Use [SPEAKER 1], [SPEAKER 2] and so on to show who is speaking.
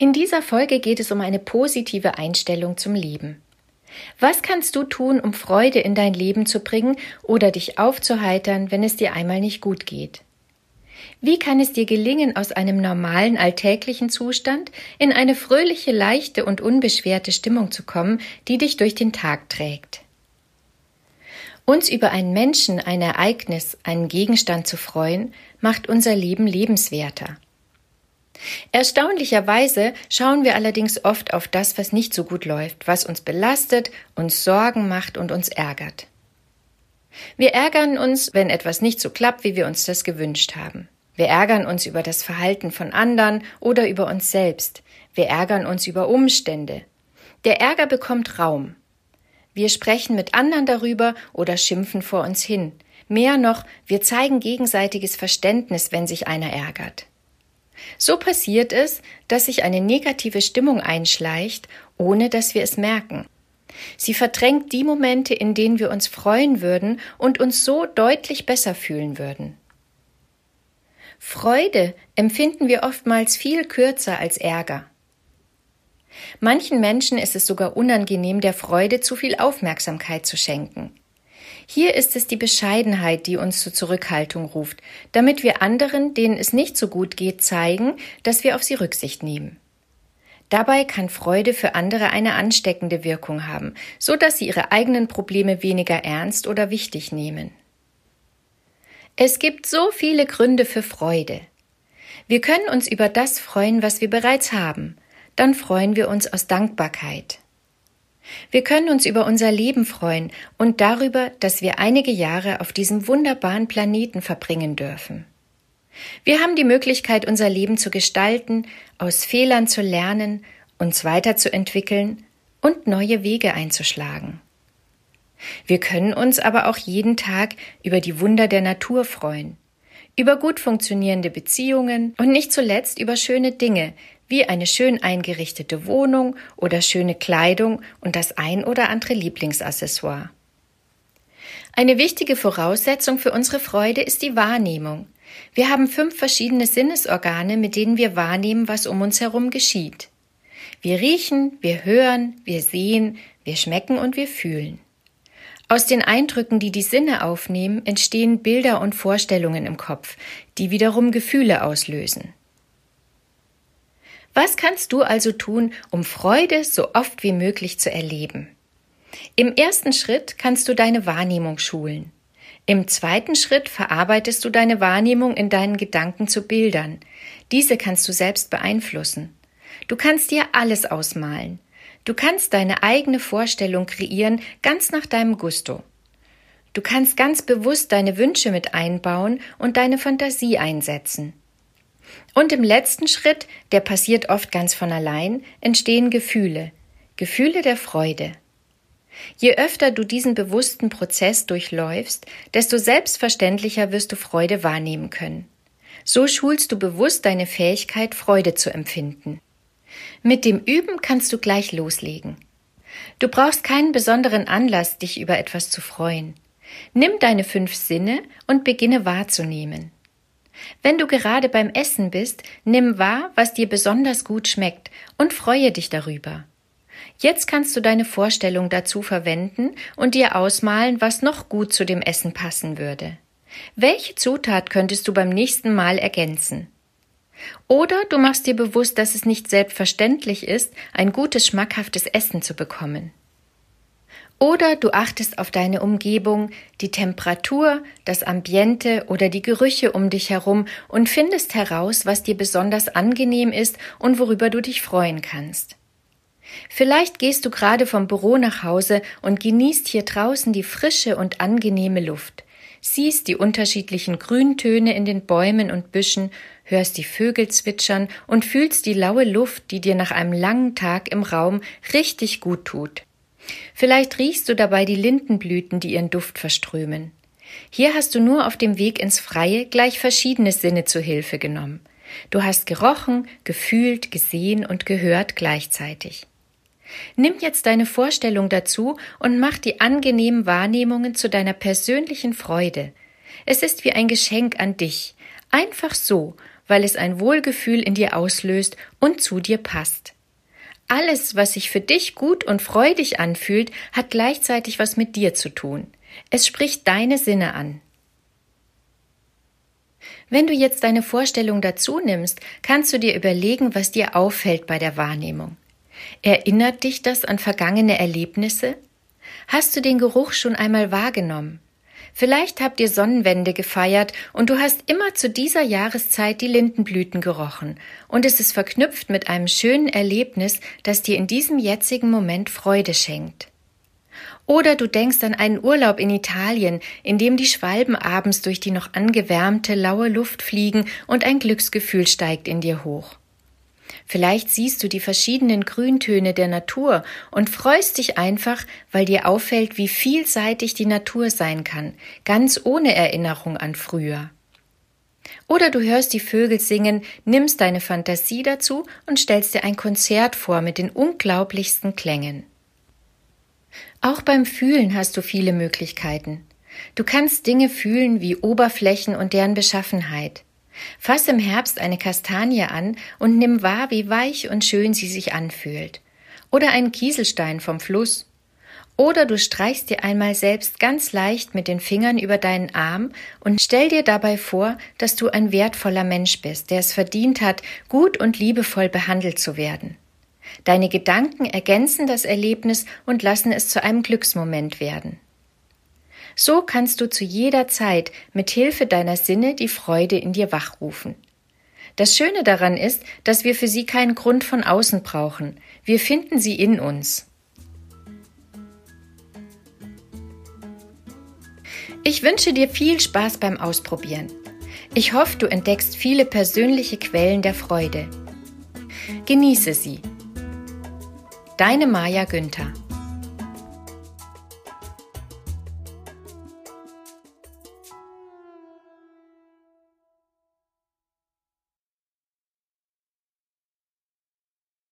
[SPEAKER 1] In dieser Folge geht es um eine positive Einstellung zum Leben. Was kannst du tun, um Freude in dein Leben zu bringen oder dich aufzuheitern, wenn es dir einmal nicht gut geht? Wie kann es dir gelingen, aus einem normalen alltäglichen Zustand in eine fröhliche, leichte und unbeschwerte Stimmung zu kommen, die dich durch den Tag trägt? Uns über einen Menschen, ein Ereignis, einen Gegenstand zu freuen, macht unser Leben lebenswerter. Erstaunlicherweise schauen wir allerdings oft auf das, was nicht so gut läuft, was uns belastet, uns Sorgen macht und uns ärgert. Wir ärgern uns, wenn etwas nicht so klappt, wie wir uns das gewünscht haben. Wir ärgern uns über das Verhalten von anderen oder über uns selbst. Wir ärgern uns über Umstände. Der Ärger bekommt Raum. Wir sprechen mit anderen darüber oder schimpfen vor uns hin. Mehr noch, wir zeigen gegenseitiges Verständnis, wenn sich einer ärgert. So passiert es, dass sich eine negative Stimmung einschleicht, ohne dass wir es merken. Sie verdrängt die Momente, in denen wir uns freuen würden und uns so deutlich besser fühlen würden. Freude empfinden wir oftmals viel kürzer als Ärger. Manchen Menschen ist es sogar unangenehm, der Freude zu viel Aufmerksamkeit zu schenken. Hier ist es die Bescheidenheit, die uns zur Zurückhaltung ruft, damit wir anderen, denen es nicht so gut geht, zeigen, dass wir auf sie Rücksicht nehmen. Dabei kann Freude für andere eine ansteckende Wirkung haben, so dass sie ihre eigenen Probleme weniger ernst oder wichtig nehmen. Es gibt so viele Gründe für Freude. Wir können uns über das freuen, was wir bereits haben, dann freuen wir uns aus Dankbarkeit. Wir können uns über unser Leben freuen und darüber, dass wir einige Jahre auf diesem wunderbaren Planeten verbringen dürfen. Wir haben die Möglichkeit, unser Leben zu gestalten, aus Fehlern zu lernen, uns weiterzuentwickeln und neue Wege einzuschlagen. Wir können uns aber auch jeden Tag über die Wunder der Natur freuen, über gut funktionierende Beziehungen und nicht zuletzt über schöne Dinge, wie eine schön eingerichtete Wohnung oder schöne Kleidung und das ein oder andere Lieblingsaccessoire. Eine wichtige Voraussetzung für unsere Freude ist die Wahrnehmung. Wir haben fünf verschiedene Sinnesorgane, mit denen wir wahrnehmen, was um uns herum geschieht. Wir riechen, wir hören, wir sehen, wir schmecken und wir fühlen. Aus den Eindrücken, die die Sinne aufnehmen, entstehen Bilder und Vorstellungen im Kopf, die wiederum Gefühle auslösen. Was kannst du also tun, um Freude so oft wie möglich zu erleben? Im ersten Schritt kannst du deine Wahrnehmung schulen. Im zweiten Schritt verarbeitest du deine Wahrnehmung in deinen Gedanken zu Bildern. Diese kannst du selbst beeinflussen. Du kannst dir alles ausmalen. Du kannst deine eigene Vorstellung kreieren, ganz nach deinem Gusto. Du kannst ganz bewusst deine Wünsche mit einbauen und deine Fantasie einsetzen. Und im letzten Schritt, der passiert oft ganz von allein, entstehen Gefühle, Gefühle der Freude. Je öfter du diesen bewussten Prozess durchläufst, desto selbstverständlicher wirst du Freude wahrnehmen können. So schulst du bewusst deine Fähigkeit, Freude zu empfinden. Mit dem Üben kannst du gleich loslegen. Du brauchst keinen besonderen Anlass, dich über etwas zu freuen. Nimm deine fünf Sinne und beginne wahrzunehmen. Wenn du gerade beim Essen bist, nimm wahr, was dir besonders gut schmeckt und freue dich darüber. Jetzt kannst du deine Vorstellung dazu verwenden und dir ausmalen, was noch gut zu dem Essen passen würde. Welche Zutat könntest du beim nächsten Mal ergänzen? Oder du machst dir bewusst, dass es nicht selbstverständlich ist, ein gutes, schmackhaftes Essen zu bekommen. Oder du achtest auf deine Umgebung, die Temperatur, das Ambiente oder die Gerüche um dich herum und findest heraus, was dir besonders angenehm ist und worüber du dich freuen kannst. Vielleicht gehst du gerade vom Büro nach Hause und genießt hier draußen die frische und angenehme Luft. Siehst die unterschiedlichen Grüntöne in den Bäumen und Büschen, hörst die Vögel zwitschern und fühlst die laue Luft, die dir nach einem langen Tag im Raum richtig gut tut. Vielleicht riechst du dabei die Lindenblüten, die ihren Duft verströmen. Hier hast du nur auf dem Weg ins Freie gleich verschiedene Sinne zu Hilfe genommen. Du hast gerochen, gefühlt, gesehen und gehört gleichzeitig. Nimm jetzt deine Vorstellung dazu und mach die angenehmen Wahrnehmungen zu deiner persönlichen Freude. Es ist wie ein Geschenk an dich, einfach so, weil es ein Wohlgefühl in dir auslöst und zu dir passt. Alles, was sich für dich gut und freudig anfühlt, hat gleichzeitig was mit dir zu tun. Es spricht deine Sinne an. Wenn du jetzt deine Vorstellung dazu nimmst, kannst du dir überlegen, was dir auffällt bei der Wahrnehmung. Erinnert dich das an vergangene Erlebnisse? Hast du den Geruch schon einmal wahrgenommen? Vielleicht habt ihr Sonnenwende gefeiert und du hast immer zu dieser Jahreszeit die Lindenblüten gerochen und es ist verknüpft mit einem schönen Erlebnis, das dir in diesem jetzigen Moment Freude schenkt. Oder du denkst an einen Urlaub in Italien, in dem die Schwalben abends durch die noch angewärmte, laue Luft fliegen und ein Glücksgefühl steigt in dir hoch. Vielleicht siehst du die verschiedenen Grüntöne der Natur und freust dich einfach, weil dir auffällt, wie vielseitig die Natur sein kann, ganz ohne Erinnerung an früher. Oder du hörst die Vögel singen, nimmst deine Fantasie dazu und stellst dir ein Konzert vor mit den unglaublichsten Klängen. Auch beim Fühlen hast du viele Möglichkeiten. Du kannst Dinge fühlen wie Oberflächen und deren Beschaffenheit. Fass im Herbst eine Kastanie an und nimm wahr, wie weich und schön sie sich anfühlt. Oder einen Kieselstein vom Fluss. Oder du streichst dir einmal selbst ganz leicht mit den Fingern über deinen Arm und stell dir dabei vor, dass du ein wertvoller Mensch bist, der es verdient hat, gut und liebevoll behandelt zu werden. Deine Gedanken ergänzen das Erlebnis und lassen es zu einem Glücksmoment werden. So kannst du zu jeder Zeit mit Hilfe deiner Sinne die Freude in dir wachrufen. Das Schöne daran ist, dass wir für sie keinen Grund von außen brauchen. Wir finden sie in uns. Ich wünsche dir viel Spaß beim Ausprobieren. Ich hoffe, du entdeckst viele persönliche Quellen der Freude. Genieße sie. Deine Maja Günther